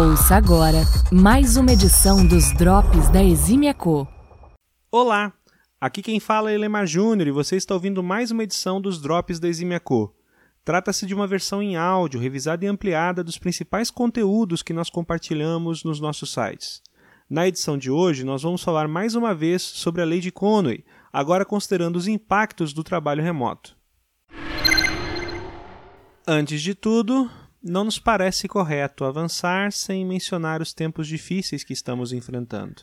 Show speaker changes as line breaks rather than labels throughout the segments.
Ouça agora mais uma edição dos Drops da Exímia Co.
Olá, aqui quem fala é Elemar Júnior e você está ouvindo mais uma edição dos Drops da Exímia Co. Trata-se de uma versão em áudio, revisada e ampliada dos principais conteúdos que nós compartilhamos nos nossos sites. Na edição de hoje, nós vamos falar mais uma vez sobre a Lei de Conway, agora considerando os impactos do trabalho remoto. Antes de tudo, não nos parece correto avançar sem mencionar os tempos difíceis que estamos enfrentando.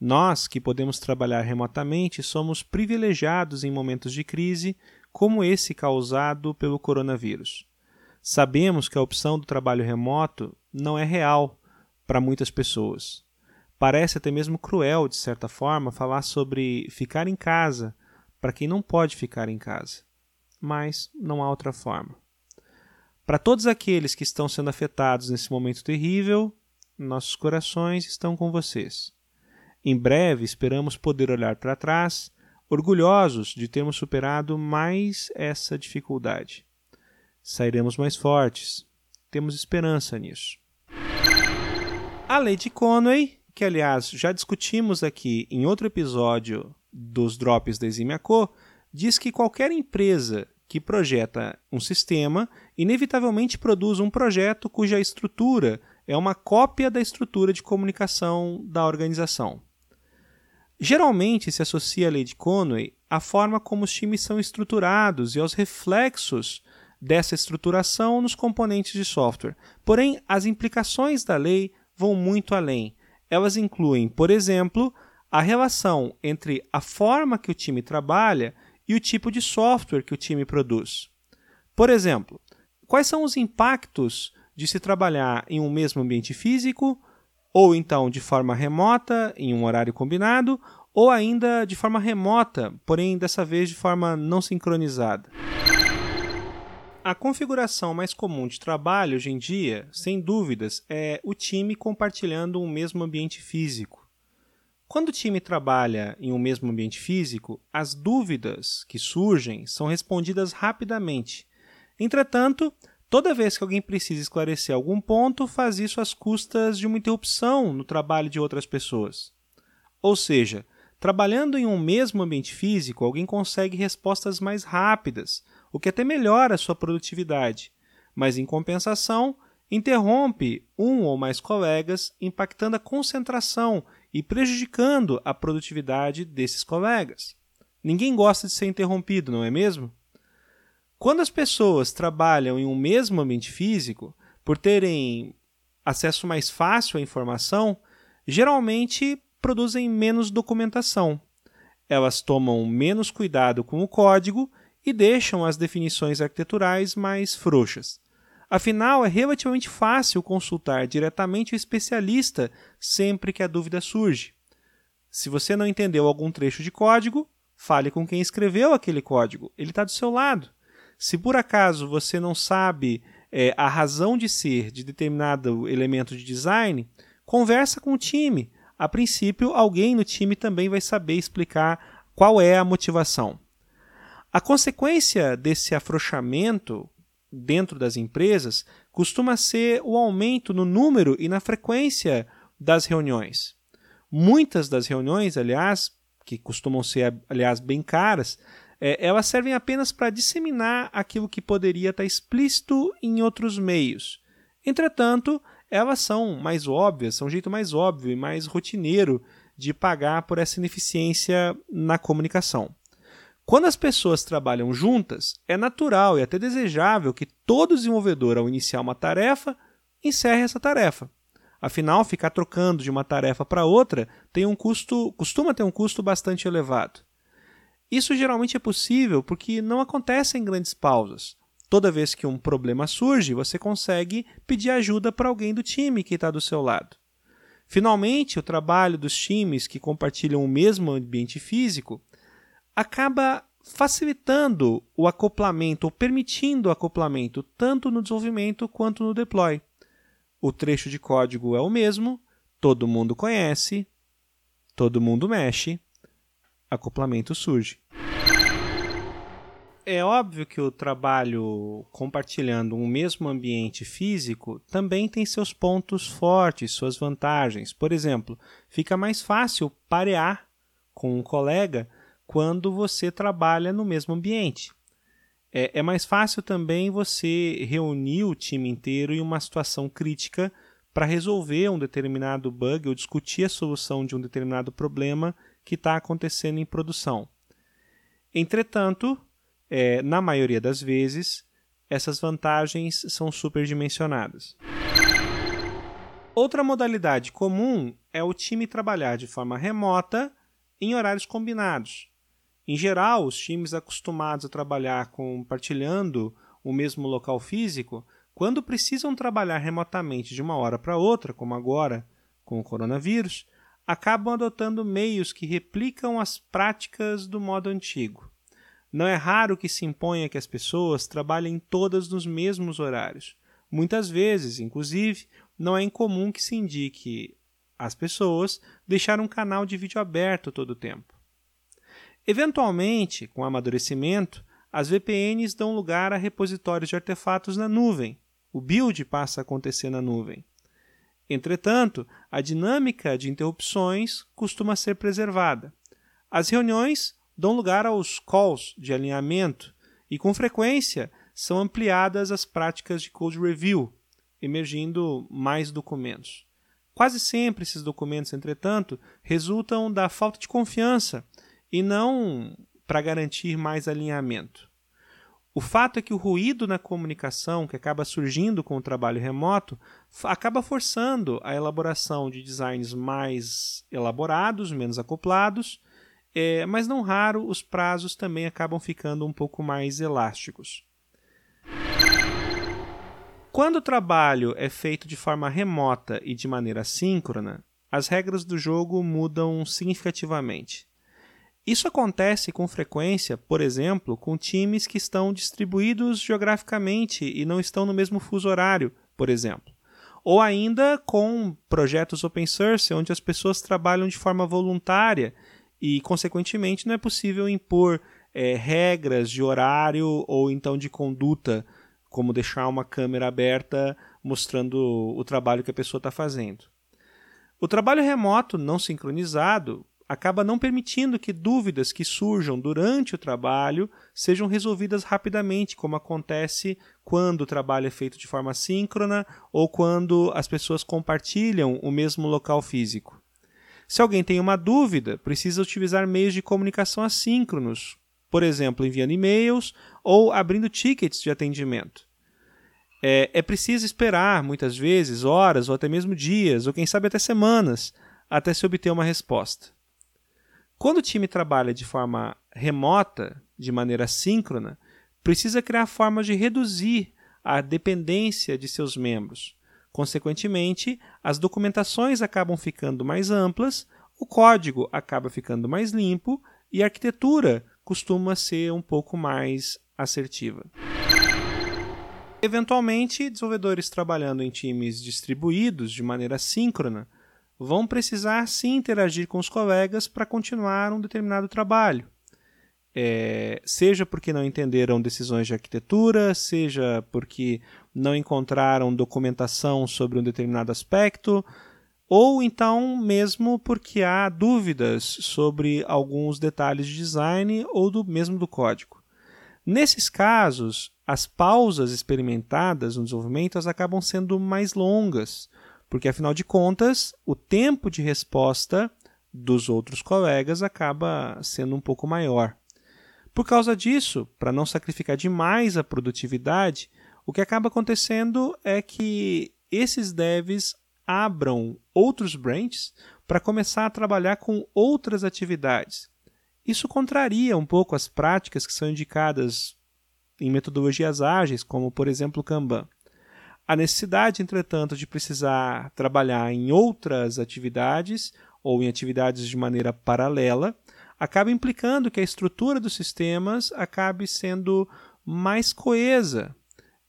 Nós, que podemos trabalhar remotamente, somos privilegiados em momentos de crise como esse causado pelo coronavírus. Sabemos que a opção do trabalho remoto não é real para muitas pessoas. Parece até mesmo cruel, de certa forma, falar sobre ficar em casa para quem não pode ficar em casa. Mas não há outra forma. Para todos aqueles que estão sendo afetados nesse momento terrível, nossos corações estão com vocês. Em breve esperamos poder olhar para trás, orgulhosos de termos superado mais essa dificuldade. Sairemos mais fortes. Temos esperança nisso. A lei de Conway, que aliás já discutimos aqui em outro episódio dos Drops da Eximia Co, diz que qualquer empresa que projeta um sistema, inevitavelmente produz um projeto cuja estrutura é uma cópia da estrutura de comunicação da organização. Geralmente se associa a lei de Conway à forma como os times são estruturados e aos reflexos dessa estruturação nos componentes de software. Porém, as implicações da lei vão muito além. Elas incluem, por exemplo, a relação entre a forma que o time trabalha e o tipo de software que o time produz. Por exemplo, quais são os impactos de se trabalhar em um mesmo ambiente físico, ou então de forma remota, em um horário combinado, ou ainda de forma remota, porém dessa vez de forma não sincronizada. A configuração mais comum de trabalho hoje em dia, sem dúvidas, é o time compartilhando um mesmo ambiente físico. Quando o time trabalha em um mesmo ambiente físico, as dúvidas que surgem são respondidas rapidamente. Entretanto, toda vez que alguém precisa esclarecer algum ponto, faz isso às custas de uma interrupção no trabalho de outras pessoas. Ou seja, trabalhando em um mesmo ambiente físico, alguém consegue respostas mais rápidas, o que até melhora a sua produtividade, mas em compensação, interrompe um ou mais colegas, impactando a concentração e prejudicando a produtividade desses colegas. Ninguém gosta de ser interrompido, não é mesmo? Quando as pessoas trabalham em um mesmo ambiente físico, por terem acesso mais fácil à informação, geralmente produzem menos documentação. Elas tomam menos cuidado com o código e deixam as definições arquiteturais mais frouxas. Afinal, é relativamente fácil consultar diretamente o especialista sempre que a dúvida surge. Se você não entendeu algum trecho de código, fale com quem escreveu aquele código, ele está do seu lado. Se por acaso você não sabe é, a razão de ser de determinado elemento de design, conversa com o time. A princípio, alguém no time também vai saber explicar qual é a motivação. A consequência desse afrouxamento dentro das empresas costuma ser o aumento no número e na frequência das reuniões. Muitas das reuniões, aliás, que costumam ser, aliás, bem caras, é, elas servem apenas para disseminar aquilo que poderia estar explícito em outros meios. Entretanto, elas são mais óbvias, são um jeito mais óbvio e mais rotineiro de pagar por essa ineficiência na comunicação. Quando as pessoas trabalham juntas, é natural e até desejável que todo desenvolvedor, ao iniciar uma tarefa, encerre essa tarefa. Afinal, ficar trocando de uma tarefa para outra tem um custo, costuma ter um custo bastante elevado. Isso geralmente é possível porque não acontece em grandes pausas. Toda vez que um problema surge, você consegue pedir ajuda para alguém do time que está do seu lado. Finalmente, o trabalho dos times que compartilham o mesmo ambiente físico acaba facilitando o acoplamento ou permitindo o acoplamento tanto no desenvolvimento quanto no deploy. O trecho de código é o mesmo, todo mundo conhece, todo mundo mexe, acoplamento surge. É óbvio que o trabalho compartilhando um mesmo ambiente físico também tem seus pontos fortes, suas vantagens. Por exemplo, fica mais fácil parear com um colega quando você trabalha no mesmo ambiente. É, é mais fácil também você reunir o time inteiro em uma situação crítica para resolver um determinado bug ou discutir a solução de um determinado problema que está acontecendo em produção. Entretanto, é, na maioria das vezes, essas vantagens são superdimensionadas. Outra modalidade comum é o time trabalhar de forma remota em horários combinados. Em geral, os times acostumados a trabalhar compartilhando o mesmo local físico, quando precisam trabalhar remotamente de uma hora para outra, como agora com o coronavírus, acabam adotando meios que replicam as práticas do modo antigo. Não é raro que se imponha que as pessoas trabalhem todas nos mesmos horários. Muitas vezes, inclusive, não é incomum que se indique às pessoas deixar um canal de vídeo aberto todo o tempo. Eventualmente, com amadurecimento, as VPNs dão lugar a repositórios de artefatos na nuvem. O build passa a acontecer na nuvem. Entretanto, a dinâmica de interrupções costuma ser preservada. As reuniões dão lugar aos calls de alinhamento e, com frequência, são ampliadas as práticas de code review, emergindo mais documentos. Quase sempre esses documentos, entretanto, resultam da falta de confiança e não para garantir mais alinhamento. O fato é que o ruído na comunicação que acaba surgindo com o trabalho remoto acaba forçando a elaboração de designs mais elaborados, menos acoplados, é, mas não raro os prazos também acabam ficando um pouco mais elásticos. Quando o trabalho é feito de forma remota e de maneira síncrona, as regras do jogo mudam significativamente. Isso acontece com frequência, por exemplo, com times que estão distribuídos geograficamente e não estão no mesmo fuso horário, por exemplo. Ou ainda com projetos open source, onde as pessoas trabalham de forma voluntária e, consequentemente, não é possível impor é, regras de horário ou então de conduta, como deixar uma câmera aberta mostrando o trabalho que a pessoa está fazendo. O trabalho remoto não sincronizado acaba não permitindo que dúvidas que surjam durante o trabalho sejam resolvidas rapidamente, como acontece quando o trabalho é feito de forma síncrona ou quando as pessoas compartilham o mesmo local físico. Se alguém tem uma dúvida, precisa utilizar meios de comunicação assíncronos, por exemplo, enviando e-mails ou abrindo tickets de atendimento. É, é preciso esperar, muitas vezes, horas ou até mesmo dias, ou quem sabe até semanas, até se obter uma resposta. Quando o time trabalha de forma remota, de maneira síncrona, precisa criar formas de reduzir a dependência de seus membros, Consequentemente, as documentações acabam ficando mais amplas, o código acaba ficando mais limpo e a arquitetura costuma ser um pouco mais assertiva. Eventualmente, desenvolvedores trabalhando em times distribuídos de maneira síncrona vão precisar sim interagir com os colegas para continuar um determinado trabalho é, seja porque não entenderam decisões de arquitetura, seja porque não encontraram documentação sobre um determinado aspecto, ou então mesmo porque há dúvidas sobre alguns detalhes de design ou do mesmo do código. Nesses casos, as pausas experimentadas no desenvolvimento acabam sendo mais longas, porque afinal de contas, o tempo de resposta dos outros colegas acaba sendo um pouco maior. Por causa disso, para não sacrificar demais a produtividade, o que acaba acontecendo é que esses devs abram outros branches para começar a trabalhar com outras atividades. Isso contraria um pouco as práticas que são indicadas em metodologias ágeis, como por exemplo o Kanban. A necessidade, entretanto, de precisar trabalhar em outras atividades ou em atividades de maneira paralela acaba implicando que a estrutura dos sistemas acabe sendo mais coesa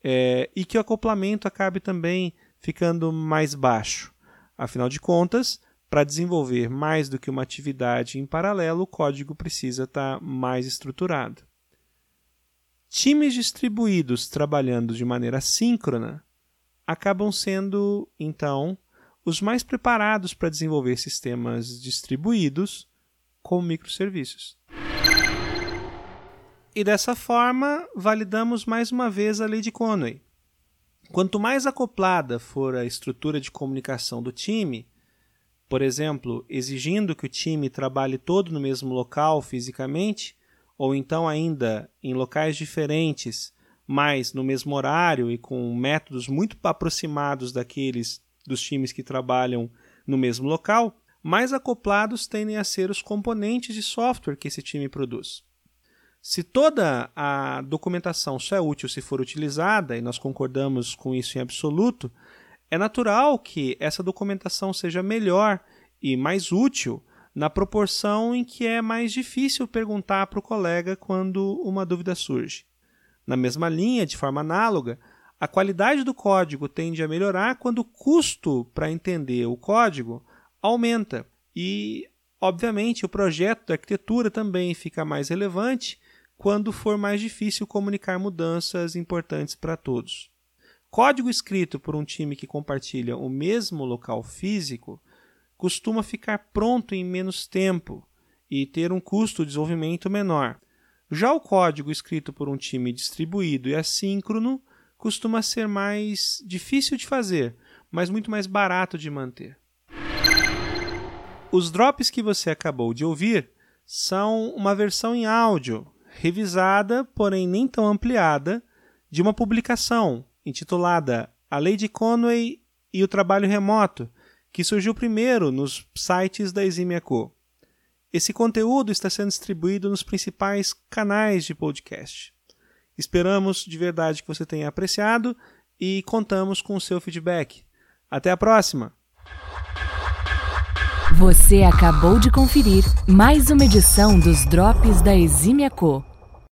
é, e que o acoplamento acabe também ficando mais baixo. Afinal de contas, para desenvolver mais do que uma atividade em paralelo, o código precisa estar tá mais estruturado. Times distribuídos trabalhando de maneira síncrona acabam sendo, então, os mais preparados para desenvolver sistemas distribuídos com microserviços. E dessa forma, validamos mais uma vez a lei de Conway. Quanto mais acoplada for a estrutura de comunicação do time, por exemplo, exigindo que o time trabalhe todo no mesmo local fisicamente, ou então ainda em locais diferentes, mas no mesmo horário e com métodos muito aproximados daqueles dos times que trabalham no mesmo local, mais acoplados tendem a ser os componentes de software que esse time produz. Se toda a documentação só é útil se for utilizada, e nós concordamos com isso em absoluto, é natural que essa documentação seja melhor e mais útil na proporção em que é mais difícil perguntar para o colega quando uma dúvida surge. Na mesma linha, de forma análoga, a qualidade do código tende a melhorar quando o custo para entender o código aumenta e, obviamente, o projeto da arquitetura também fica mais relevante quando for mais difícil comunicar mudanças importantes para todos. Código escrito por um time que compartilha o mesmo local físico costuma ficar pronto em menos tempo e ter um custo de desenvolvimento menor. Já o código escrito por um time distribuído e assíncrono costuma ser mais difícil de fazer, mas muito mais barato de manter. Os drops que você acabou de ouvir são uma versão em áudio, revisada, porém nem tão ampliada, de uma publicação intitulada A Lei de Conway e o Trabalho Remoto, que surgiu primeiro nos sites da Eximia Co. Esse conteúdo está sendo distribuído nos principais canais de podcast. Esperamos de verdade que você tenha apreciado e contamos com o seu feedback. Até a próxima!
Você acabou de conferir mais uma edição dos Drops da Eximia Co.